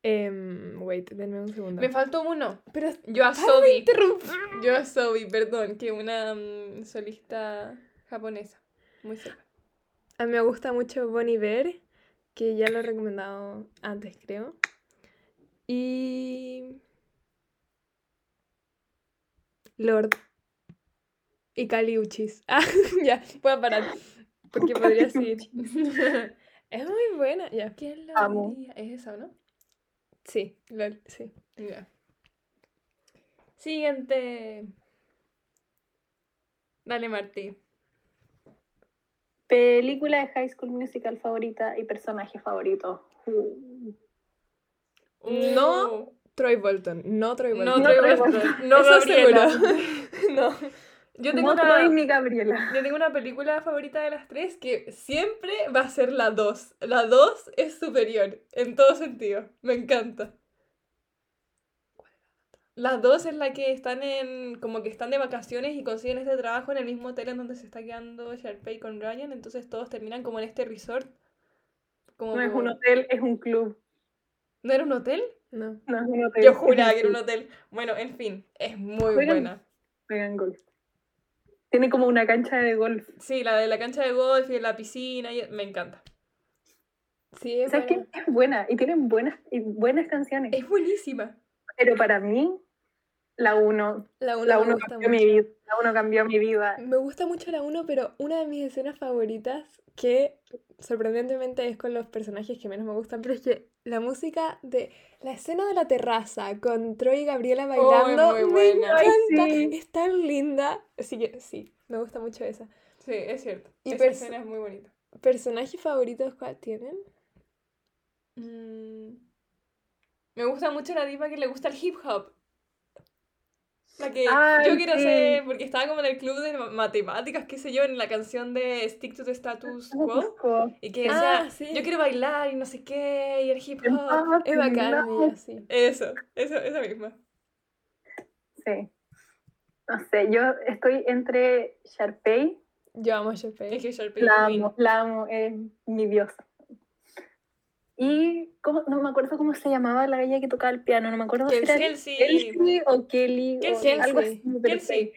em, wait, denme un segundo. Me faltó uno. Pero Yo a Sobi. Yo a Sobi, perdón, que una mm, solista japonesa. Muy seca. A mí me gusta mucho Bon Iver, que ya lo he recomendado antes, creo. Y. Lord. Y Kali Uchis. *laughs* Ah, ya, voy a parar. Porque *laughs* podría seguir. *laughs* es muy buena. Ya. ¿Quién la Amo. diría? ¿Es esa o no? Sí, Lord, sí. Ya. Siguiente. Dale, Martí. Película de High School Musical favorita y personaje favorito. Uh, No. Troy Bolton. No Troy No, Bolton. Troy Troy Bolton. No, *laughs* Eso Gabriela. seguro. *laughs* no. Yo tengo, no una, ni Gabriela. yo tengo una película favorita de las tres que siempre va a ser la 2. La 2 es superior en todo sentido. Me encanta. La 2 es la que están en. como que están de vacaciones y consiguen este trabajo en el mismo hotel en donde se está quedando Sharpay con Ryan. Entonces todos terminan como en este resort. Como No es un hotel, es un club. ¿No era un hotel? No. No es un hotel. Yo juraba que era un hotel. Bueno, en fin, es muy Juegan- buena. Juegan golf. Tiene como una cancha de golf. Sí, la de la cancha de golf y de la piscina, y- me encanta. Sí, es ¿Sabes qué? buena. Es buena y tienen buenas, y buenas canciones. Es buenísima. Pero para mí, la 1 La 1 la me uno gusta cambió mi vida. La 1 cambió mi vida. Me gusta mucho la 1, pero una de mis escenas favoritas, que sorprendentemente es con los personajes que menos me gustan, pero es que la música de la escena de la terraza con Troy y Gabriela bailando muy me buena. Ay, encanta, sí. es tan linda. Así que sí, me gusta mucho esa. Sí, es cierto. Y Esa escena es muy bonita. ¿Personajes favoritos cuál tienen? Mm, Me gusta mucho la diva que le gusta el hip hop. La que Ay, yo quiero sí. ser, porque estaba como en el club de ma- matemáticas, qué sé yo, en la canción de Stick to the Status *laughs* Quo. Y que decía, Ah, sí. yo quiero bailar y no sé qué, y el hip hop. Ah, Es bacán, no. Eso, eso, esa misma. Sí. No sé, yo estoy entre Sharpay, Yo amo a Sharpay. Es que Sharpay la amo, la amo, es mi diosa. Y ¿cómo? no me acuerdo cómo se llamaba la galla que tocaba el piano, no me acuerdo si era Kelsey. Kelsey o Kelly Kelsey. o algo así. sí.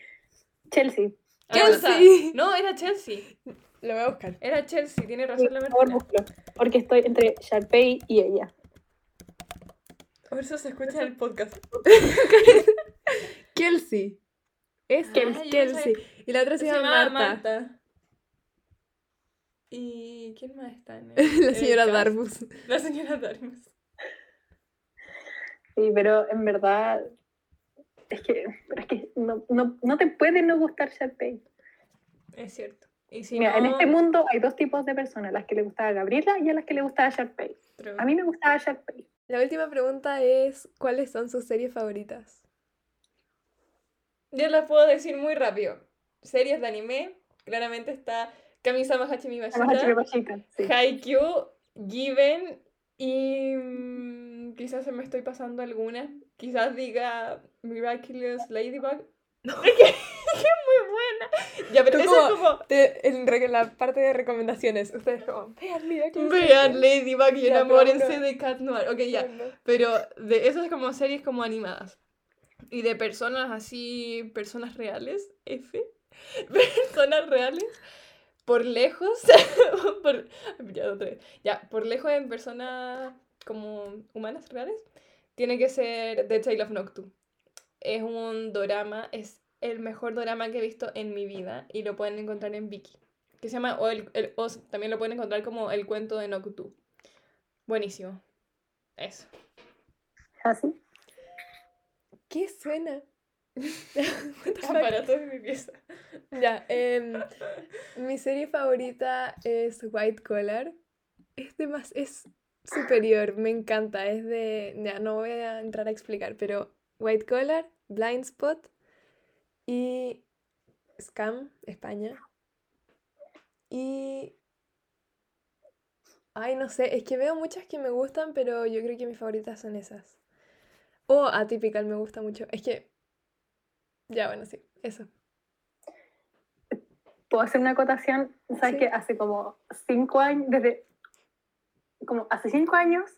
Chelsea. Ah. Chelsea. No, era Chelsea. Lo voy a buscar. Era Chelsea, tiene Sí, razón la por favor, Martina. búscalo, porque estoy entre Sharpay y ella. Por eso se escucha en el podcast. *laughs* Kelsey. Es Ah, Kelsey. Y la otra se, llama Marta. ¿Y quién más está en *laughs* el, La el señora cast? Darbus. La señora Darbus. Sí, pero en verdad es que, pero es que no, no, no te puede no gustar Sharpay. Es cierto. Y si Mira, en este mundo hay dos tipos de personas, las que le gustaba Gabriela y a las que le gustaba Sharpay. True. A mí me gustaba Sharpay. La última pregunta es, ¿cuáles son sus series favoritas? Yo las puedo decir muy rápido. Series de anime, claramente está Kamisama Hachimi Bashita, sí. Haikyuu, Given y mm, quizás se me estoy pasando alguna. Quizás diga Miraculous Ladybug. *laughs* Es que es muy buena. Ya, pero eso es como- como Te- en la parte de recomendaciones, ustedes como, vean, que Vean Ladybug y enamórense de Cat Noir. Ok, ya. Pero de eso es como series como animadas. Y de personas así, personas reales, F. *laughs* Personas reales. Por lejos. *laughs* por, ya, otra vez. Ya, por lejos en personas como humanas reales. Tiene que ser The Tale of Noctu. Es un dorama, es el mejor dorama que he visto en mi vida. Y lo pueden encontrar en Viki. Que se llama, o, el, el- o también lo pueden encontrar como El cuento de Noctu. Buenísimo. Eso. ¿Así? ¿Qué suena? *laughs* Aparatos de mi pieza. Ya, em, *laughs* mi serie favorita es White Collar. Es de más, es superior, me encanta. Es de, ya no voy a entrar a explicar, pero White Collar, Blind Spot y Scam, España. Y Ay, no sé, es que veo muchas que me gustan, pero yo creo que mis favoritas son esas. O Atypical me gusta mucho. Es que... Ya, bueno, sí, eso. Puedo hacer una acotación, ¿sabes Sí. que Hace como cinco años, desde, como hace cinco años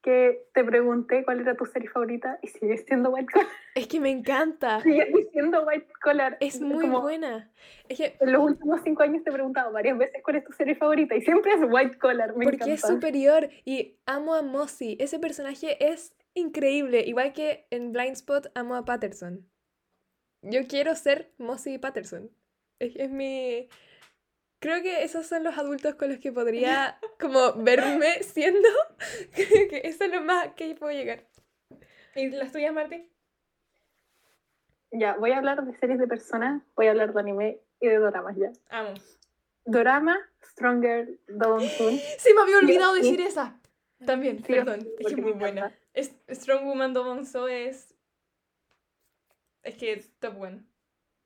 que te pregunté cuál era tu serie favorita y sigue siendo White Collar. Es que me encanta. Sigue siendo White Collar. Es muy Como buena. Es que En los últimos cinco años te he preguntado varias veces cuál es tu serie favorita y siempre es White Collar. Me porque es encanta. superior y amo a Mossy. Ese personaje es increíble. Igual que en Blind Spot amo a Patterson. Yo quiero ser Mossy Patterson. Es, es mi... Creo que esos son los adultos con los que podría *laughs* como verme siendo. *laughs* Creo que eso es lo más que puedo llegar. ¿Y las tuyas, Martín? Ya, voy a hablar de series de personas, voy a hablar de anime y de doramas ya. Amo. Dorama, Stronger, Double Soon. *gasps* Se me había olvidado Sí. decir esa. También, Sí, perdón. Es muy buena. encanta. Es, Strong Woman Do Bonzo es. Es que es top one.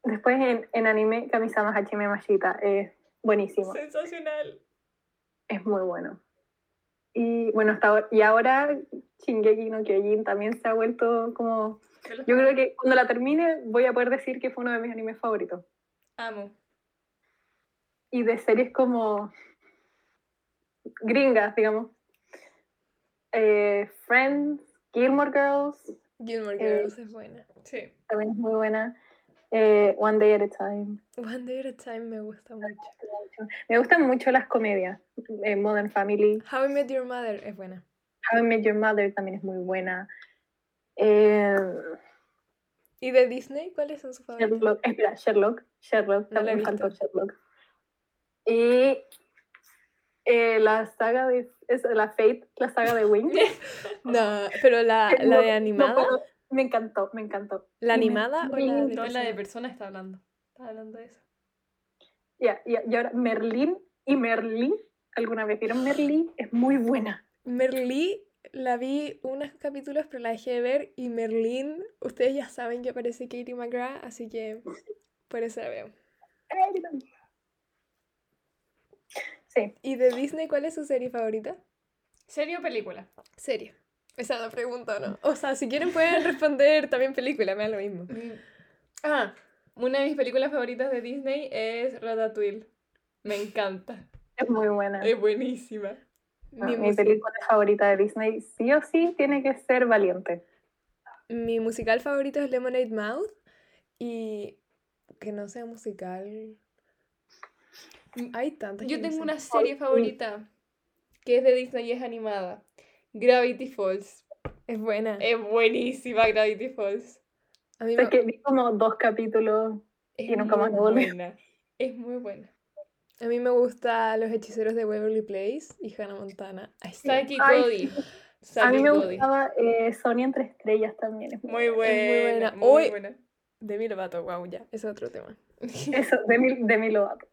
Después en, en anime, Kamisama Hachime Mashita. Es buenísimo. Sensacional. Es muy bueno. Y bueno, hasta ahora, y ahora Shingeki no Kyojin también se ha vuelto como... Yo creo que cuando la termine voy a poder decir que fue uno de mis animes favoritos. Amo. Y de series como gringas, digamos. Eh, Friends, Gilmore Girls, Gilmore Eh, Girls es buena. Sí. también es muy buena. Eh, One Day at a Time. One Day at a Time me gusta mucho. Me gustan mucho las comedias. Eh, Modern Family, How I Met Your Mother es buena. How I Met Your Mother también es muy buena. Eh, ¿Y de Disney cuáles son sus favoritos? Sherlock, espera, Sherlock, Sherlock, No también me faltó. Sherlock. Y eh, la saga de, es la Fate, la saga de Wings. *laughs* No, pero la, *laughs* la No- de no animada, puedo- me encantó, me encantó. ¿la me- animada o la de la de persona? está hablando. Está hablando de eso. Ya, ya, y ahora Merlín y Merlí, ¿alguna vez vieron Merlí? Es muy buena. Merlí la vi unos capítulos, pero la dejé de ver. Y Merlín, ustedes ya saben que aparece Katie McGrath, así que por eso la veo. Sí, ¿Y de Disney cuál es su serie favorita? ¿Serie o película? Serie. Esa es la pregunta, ¿o ¿no? O sea, si quieren pueden *laughs* responder también película, me da lo mismo. Mm. Ah, una de mis películas favoritas de Disney es Ratatouille. Me encanta. es muy buena. Es buenísima. Ah, Mi, Mi mus- película favorita de Disney sí o sí tiene que ser Valiente. mi musical favorito es Lemonade Mouth. Y que no sea musical. Hay tantas. Yo tengo una serie favorita que es de Disney y es animada. Gravity Falls. Es buena. Es buenísima Gravity Falls. A mí O sea, me- que vi como dos capítulos. Es Y nunca más buena. Es muy buena. A mí me gusta Los Hechiceros de Waverly Place y Hannah Montana. Ay, sí. Saki Ay, Cody. A mí me Cody. gustaba eh, Sony entre estrellas también. es Muy buena. buena. Muy Hoy- buena. Demi Lovato, wow, ya. Es otro tema. *laughs* Eso, Demi, Demi Lovato.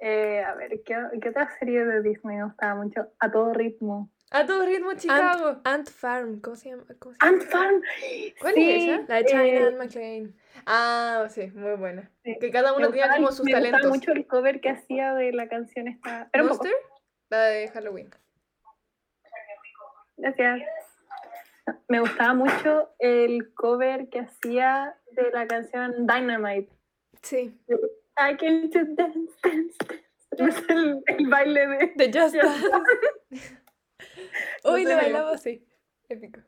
Eh, a ver, ¿qué, ¿qué otra serie de Disney me gustaba mucho? A todo ritmo. A todo ritmo, Chicago. Ant Farm, ¿cómo se llama? ¿Cómo se llama? Ant Farm. ¿Cuál Sí, es esa? La de China eh, and McLean. Ah, sí, muy buena. Sí. Que cada uno tenía como sus me gustaba talentos. mucho el cover que hacía de la canción esta. Pero. ¿Monster? La de Halloween. Gracias. Me gustaba mucho el cover que hacía de la canción Dynamite. Sí, I came to dance, dance, dance. Es el, el baile de. de Just Dance. *laughs* Uy, lo bailamos, sí. Épico.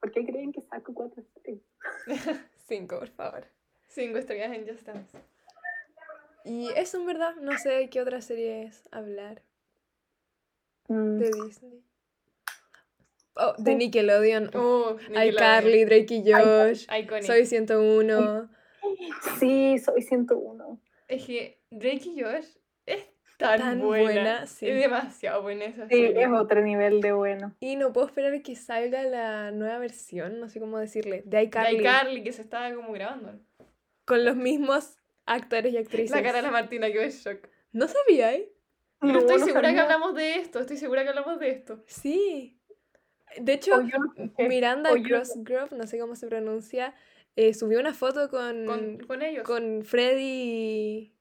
¿Por qué creen que saco cuatro estrellas? *laughs* Cinco, por favor. Cinco estrellas en Just Dance. Y eso en verdad, no sé de qué otra serie es hablar. Mm, De Disney. Oh, de Nickelodeon. Oh, iCarly, Drake y Josh. Iconic. Soy 101. Sí, soy 101. Es que Drake y Josh es tan, Tan buena. buena, sí. Es demasiado buena esa Sí, serie. es otro nivel de bueno. Y no puedo esperar que salga la nueva versión, no sé cómo decirle, de De iCarly. iCarly que se estaba como grabando. Con los mismos actores y actrices. La cara de la Martina que es shock. No sabía, ¿eh? Pero No, estoy no segura que hablamos de esto. Estoy segura que hablamos de esto. Sí. De hecho, yo. Miranda Crossgrove, no sé cómo se pronuncia, eh, subió una foto con, Con, con ellos. Con Freddy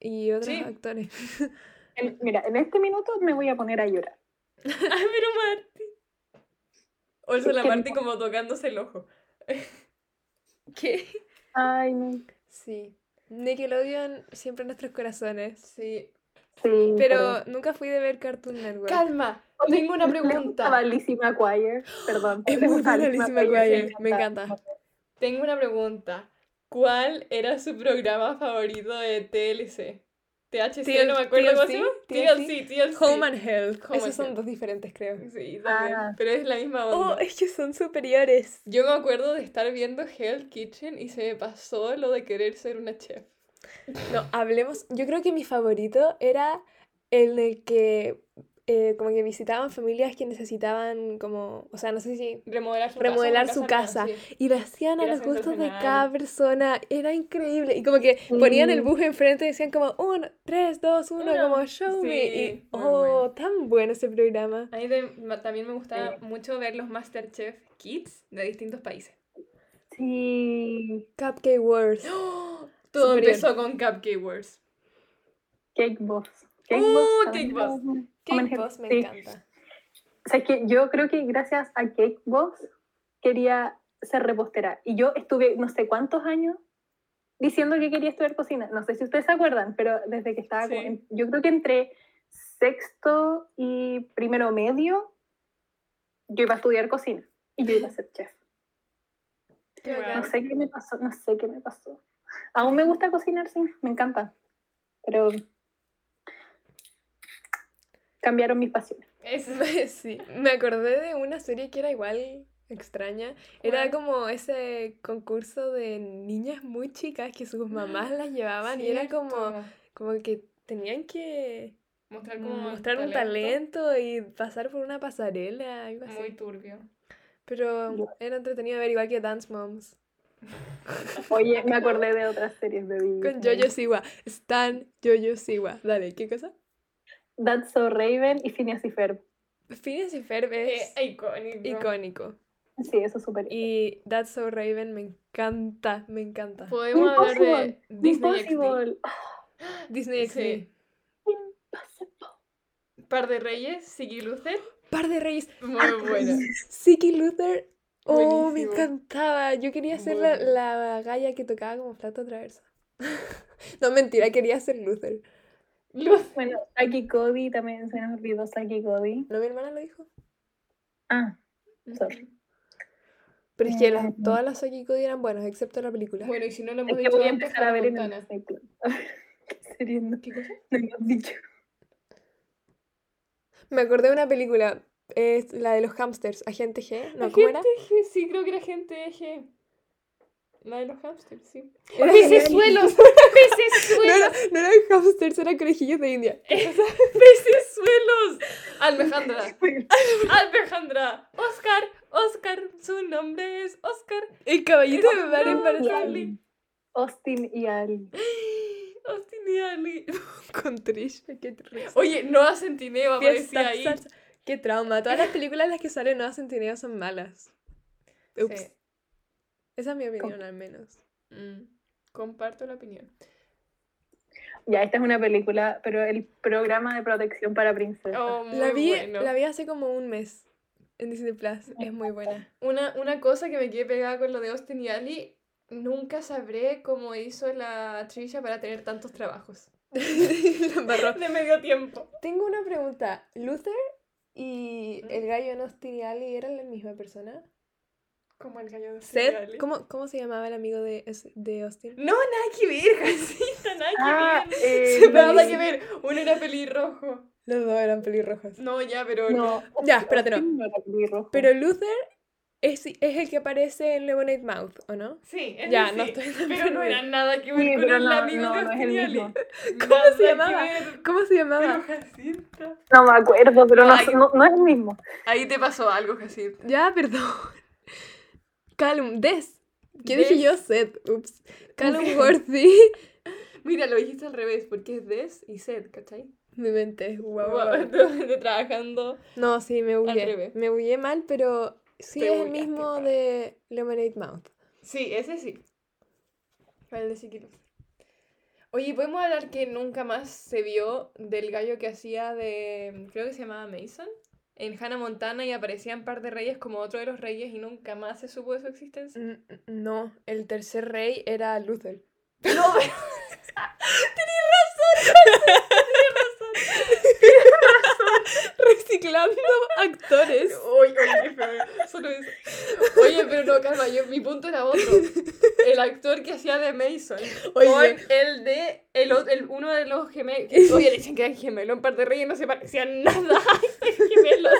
y, y otros Sí. actores. *laughs* En- mira, en este minuto me voy a poner a llorar. *laughs* Ay, pero Marty. O eso la ¿Qué? Marty como tocándose el ojo. *laughs* ¿Qué? Ay, no. Sí. Nickelodeon siempre en nuestros corazones. Sí. Sí. Pero nunca fui de ver Cartoon Network. Calma, *laughs* tengo una ¿Les gustaba pregunta. Lizzie McGuire? Perdón. Es ¿les muy buena Lizzie McGuire, me encanta. Tengo una pregunta. ¿Cuál era su programa favorito de TLC? THC, no me acuerdo cómo se llama. TLC, TLC. Home and Health. Home Esos and son Health. dos diferentes, creo. Sí, también. Ah. Pero es la misma onda. Oh, es que son superiores. Yo me acuerdo de estar viendo Hell Kitchen y se me pasó lo de querer ser una chef. No, hablemos. Yo creo que mi favorito era el de que eh, como que visitaban familias que necesitaban como, o sea, no sé si Remodelar su Remodelar casa. su una casa. nueva, sí. y lo hacían a Era los gustos de cada persona. Era increíble. Y como que ponían el bus enfrente y decían como, uno, tres, dos, uno, Uno. como show me. Y, oh, bueno. tan bueno ese programa. A mí de- también me gustaba mucho ver los Masterchef Kids de distintos países. Sí. Cupcake Wars. Todo Superior. empezó con Cupcake Wars. Cake Boss. Cake Uh, Boss Cake Boss. Cake Boss me Sí. encanta. O sea, es que yo creo que gracias a Cake Boss quería ser repostera. Y yo estuve no sé cuántos años diciendo que quería estudiar cocina. No sé si ustedes se acuerdan, pero desde que estaba, Sí. en- yo creo que entre sexto y primero medio, yo iba a estudiar cocina y yo iba a ser chef. Qué No sé qué me pasó, no sé qué me pasó. Aún me gusta cocinar, sí, me encanta. Pero cambiaron mis pasiones. Es- Sí, me acordé de una serie que era igual extraña. Era como ese concurso de niñas muy chicas que sus mamás las llevaban y era como, Cierto. como que tenían que mostrar, como mostrar un talento y pasar por una pasarela, algo así. Muy turbio. Pero Ya. era entretenido ver igual que Dance Moms. *laughs* Oye, me acordé de otras series de Disney. Con Jojo Siwa. Stan Jojo Siwa. Dale, ¿qué cosa? That's So Raven y Phineas y Ferb. Phineas y Ferb es Eh, icónico. icónico. Sí, eso es súper. Y That's So Raven me encanta, me encanta. Podemos hablar de Impossible. Disney XD. Impossible. Disney XD. Sí. Impossible. Par de Reyes, Siggy Luther. Par de Reyes. Muy buena. Siki Luther. Oh, me encantaba. Yo quería ser la, bueno. la galla que tocaba como flauta traversa. *laughs* no, mentira, quería ser Luther. Luz. Bueno, Saki Cody también se nos olvidó Saki Cody. ¿No mi hermana lo dijo? Ah, sorry. Pero es que las- Mm. todas las Saki Cody eran buenas, excepto la película. Bueno, y si no lo Es hemos que dicho voy a empezar a ver en el Plus. *laughs* ¿Qué no? ¿Qué cosa? No hemos dicho. Me acordé de una película. Es la de los hamsters. Agente G. ¿No? ¿Cómo era? Agente G, sí, creo que era Agente G. La de los hamsters, sí. Era ¡Pecesuelos! *laughs* No, ¡Pecesuelos! era- no eran hamsters, eran conejillos de India. *laughs* ¡Pecesuelos! Alejandra. *laughs* Alejandra. Oscar. Oscar. Su nombre es Oscar. El caballito de No, Y embarazado. Ali. Austin y Ali. *gasps* Austin y Ali. Con Trish. Qué risa. Oye, Noah Centineo aparecía ahí. Qué trauma. Todas las películas en las que sale Noah Centineo son malas. Ups. Sí. Esa es mi opinión, al menos. Mm, Comparto la opinión. Ya, esta es una película, pero el programa de protección para princesas. Oh, La vi, bueno. la vi hace como un mes en Disney Plus. Es muy buena. Una, una cosa que me quedé pegada con lo de Austin y Ali, nunca sabré cómo hizo la Trisha para tener tantos trabajos. *laughs* De medio tiempo. Tengo una pregunta. ¿Luther y el gallo en Austin y Ali eran la misma persona? Como el gallo de ¿Seth? ¿Cómo, ¿Cómo se llamaba el amigo de, es- de Austin? No, nada que ver, Jacinta, nada que Ah, ver. eh, *laughs* Nada que ver. Uno era pelirrojo. Los dos eran pelirrojos. No, ya, pero. No. Ya, espérate, no. Era. Pero Luther es, es el que aparece en Lemonade Mouth, ¿o no? Sí, ese Ya, sí, no estoy Pero no era nada que ver Sí, con el no, amigo no, de no es el mismo. *laughs* ¿Cómo Nada se llamaba? ¿Cómo se Pero llamaba? Jacinta. No me acuerdo, pero no, no es el mismo. Ahí te pasó algo, Jacinta. Ya, perdón. Callum, Des. ¿Qué dije Des. yo? Seth. Ups. Callum Worthy. *laughs* Mira, lo dijiste al revés, porque es Des y Seth, ¿cachai? Mi mente. Guau. de- *laughs* de trabajando. No, sí, me bugué. Me bugué mal, pero sí Te es el mismo de Lemonade Mouth. Sí, ese sí. El de. Oye, ¿podemos hablar que nunca más se vio del gallo que hacía de. Creo que se llamaba Mason? En Hannah Montana y aparecía en Par de Reyes como otro de los reyes y nunca más se supo de su existencia. No, el tercer rey era Luther. No, *laughs* *laughs* *laughs* Reciclando actores. Oye, oye, solo eso. Oye, pero no, calma, yo, mi punto era otro. El actor que hacía de Mason. Oye. Con el de el, el- uno de los gemelos. Oye, dicen que eran gemelos. En parte de Reyes no se parecían nada *laughs* gemelos.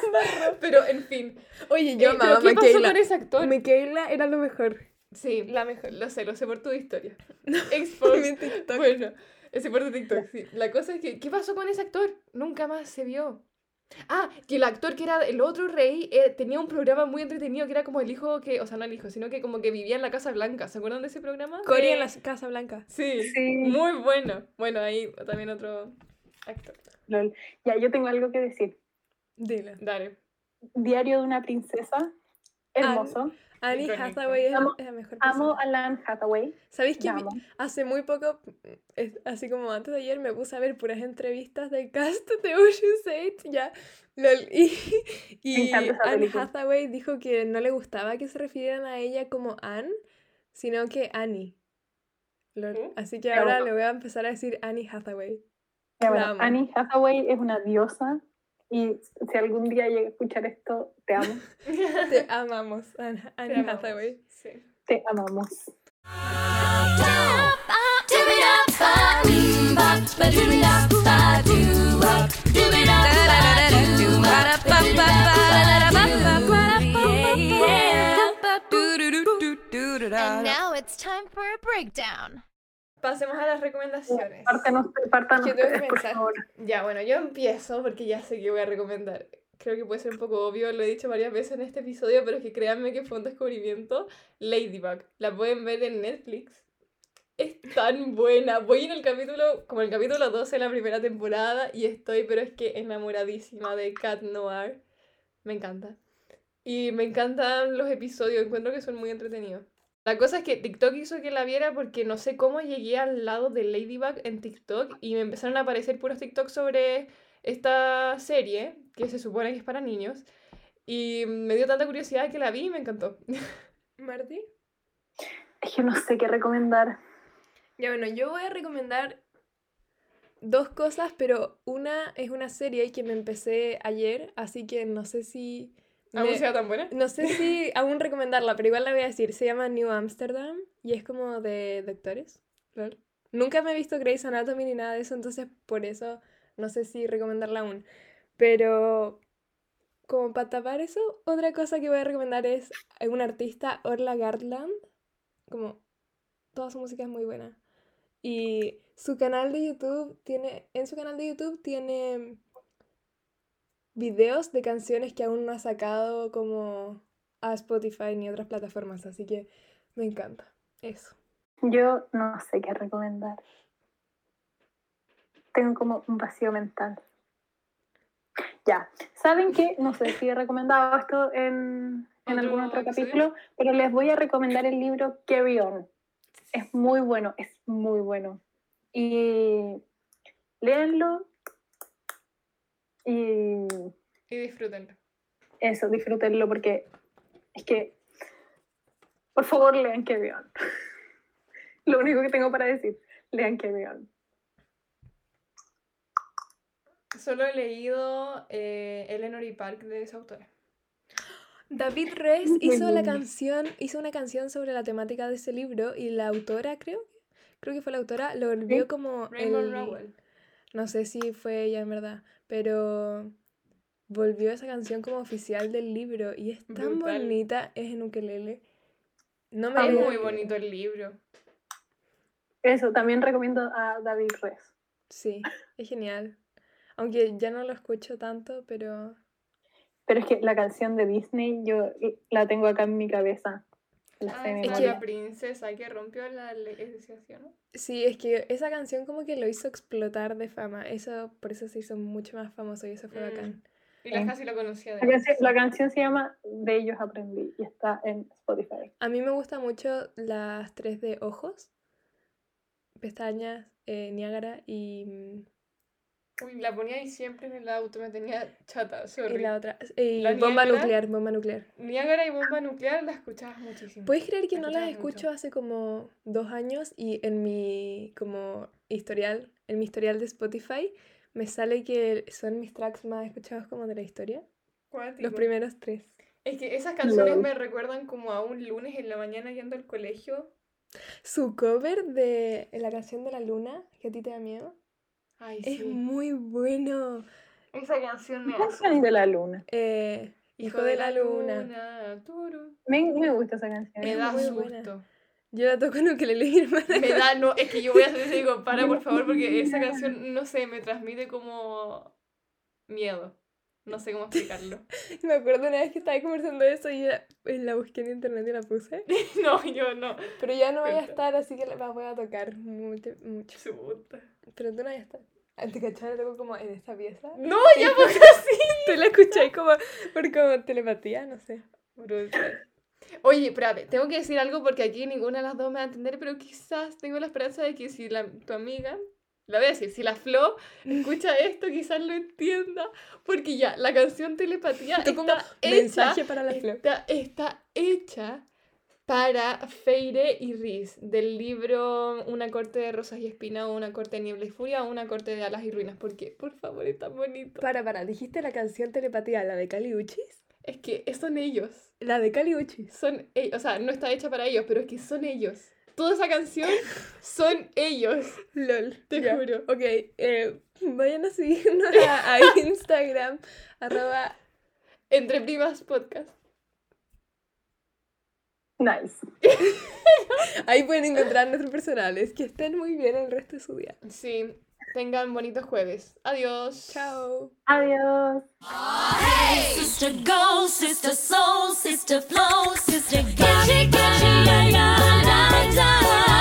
Pero, en fin. Oye, yo Eh, amaba ¿Pero a qué pasó Michaela. con ese actor? Michaela era lo mejor. Sí, La mejor. lo sé, lo sé por tu historia. *laughs* Mi TikTok. Bueno, ese por tu TikTok, sí. La cosa es que, ¿qué pasó con ese actor? Nunca más se vio. Ah, que el actor que era el otro rey eh, tenía un programa muy entretenido que era como el hijo que, o sea, no el hijo, sino que como que vivía en la Casa Blanca. ¿Se acuerdan de ese programa? Cory en la Casa Blanca. Sí, Sí. muy bueno. Bueno, ahí también otro actor. Lol. Ya, yo tengo algo que decir. Dile. Dale. Diario de una princesa. Hermoso. Annie. Hathaway es, Amo- es la mejor Amo persona. a Lan Hathaway. ¿Sabéis que vi- amo. hace muy poco, es- así como antes de ayer, me puse a ver puras entrevistas del cast de Ocean's 8, ya, lol, *laughs* y, y Anne. Hathaway dijo que no le gustaba que se refirieran a ella como Anne, sino que Annie. Lol. Así que Me ahora gustó. le voy a empezar a decir Annie Hathaway. Ya, bueno, amo. Annie Hathaway es una diosa. Y si algún día llega a escuchar esto, te amo. *laughs* Te amamos, Anne, Te Annie amamos. Hathaway. Sí. Te amamos. And now it's time for a breakdown. Pasemos a las recomendaciones. Pártanos, pártanos Yo tengo que pensar. Ya, bueno, yo empiezo porque ya sé que voy a recomendar. Creo que puede ser un poco obvio, lo he dicho varias veces en este episodio, pero es que créanme que fue un descubrimiento. Ladybug. La pueden ver en Netflix. Es tan buena. Voy en el capítulo, como el capítulo 12 de la primera temporada y estoy, pero es que enamoradísima de Cat Noir. Me encanta. Y me encantan los episodios, encuentro que son muy entretenidos. La cosa es que TikTok hizo que la viera porque no sé cómo llegué al lado de Ladybug en TikTok y me empezaron a aparecer puros TikTok sobre esta serie, que se supone que es para niños, y me dio tanta curiosidad que la vi y me encantó. *laughs* Marty. Es que no sé qué recomendar. Ya bueno, yo voy a recomendar dos cosas, pero una es una serie que me empecé ayer, así que no sé si... ¿Aún me- sea tan buena? No sé si *laughs* aún recomendarla, pero igual la voy a decir. Se llama New Amsterdam y es como de doctores. lol. Nunca me he visto Grey's Anatomy ni nada de eso, entonces por eso no sé si recomendarla aún. Pero como para tapar eso, otra cosa que voy a recomendar es un artista, Orla Garland. Como toda su música es muy buena. Y su canal de YouTube tiene, en su canal de YouTube tiene videos de canciones que aún no ha sacado como a Spotify ni otras plataformas, así que me encanta. Eso. Yo no sé qué recomendar. Tengo como un vacío mental. Ya, ¿saben qué? No sé si he recomendado esto en, en ¿Otro algún otro episodio? capítulo, pero les voy a recomendar el libro Carry On. Es muy bueno, es muy bueno. Y léanlo y Y disfrútenlo. eso, disfrútenlo porque es que, por favor, lean On. *laughs* Lo único que tengo para decir, lean On. Solo he leído eh, Eleanor y Park de esa autora. David Reyes hizo la canción, hizo una canción sobre la temática de ese libro y la autora, creo, creo que fue la autora, lo volvió Sí. como Rainbow el- Rowell. No sé si fue ella en verdad, pero volvió esa canción como oficial del libro y es tan Brutal. bonita, es en ukelele. No me Es muy bonito el libro. Eso, también recomiendo a David Res. Sí, es genial. Aunque ya no lo escucho tanto, pero Pero es que la canción de Disney yo la tengo acá en mi cabeza. La sé es memoria. la princesa que rompió la legislación. ¿no? sí, es que esa canción como que lo hizo explotar de fama. Eso, por eso se hizo mucho más famoso y eso fue Mm. bacán. Y la Sí. casi lo conocía de La canción, la canción se llama De ellos aprendí y está en Spotify. A mí me gustan mucho las tres de ojos, pestañas, eh, Niágara y, mm, la ponía ahí siempre en el auto, me tenía chata, y sorry. la otra. y La bomba Niágara. nuclear, bomba nuclear. Niágara y bomba nuclear la escuchabas muchísimo. ¿Puedes creer que La no las escuchabas mucho. escucho hace como dos años y en mi como historial, en mi historial de Spotify me sale que son mis tracks más escuchados como de la historia? Los primeros tres. Es que esas canciones Lol. me recuerdan como a un lunes en la mañana yendo al colegio. Su cover de la canción de la luna, que a ti te da miedo, Ay, es sí. muy bueno. Esa canción me Canción de la luna. Eh, Hijo de la luna. Me, me gusta esa canción. Me Es da susto. buena. Yo la toco en ukelele, hermana. Me da, no, es que yo voy a hacer eso y digo, para por *laughs* favor, porque esa canción, no sé, me transmite como miedo. No sé cómo *laughs* explicarlo. Me acuerdo una vez que estaba conversando de eso y ya, eh, la busqué en internet y la puse. *laughs* No, yo no. Pero ya no voy a estar, así que la la voy a tocar mucho. mucho. Chuta. Pero tú no vas a estar. ¿Te cachai? La toco como en esta pieza. No, *laughs* ya pues así. Tú la escuché como por como telepatía, no sé. Brutal. Oye, espérate, tengo que decir algo porque aquí ninguna de las dos me va a entender, pero quizás tengo la esperanza de que si la, tu amiga, la voy a decir, si la Flo *laughs* escucha esto, quizás lo entienda, porque ya, la canción Telepatía está como hecha, mensaje para la Flo. está, está hecha para Feire y Riz, del libro Una corte de rosas y espinas o Una corte de niebla y furia o Una corte de alas y ruinas, porque, por favor, es tan bonito. Para, para, dijiste la canción telepatía, la de Caliuchis. Es que son ellos. La de Caliuchis. son ellos, o sea, no está hecha para ellos, pero es que son ellos. Toda esa canción son ellos. LOL. Te juro. Ok, eh, vayan a seguirnos a, a Instagram, arroba Entre primas podcast. Nice. Ahí pueden encontrar nuestros personales. Que estén muy bien el resto de su día. Sí, tengan bonitos jueves. Adiós. Chao. Adiós. Sister go, sister soul, sister flow, sister time.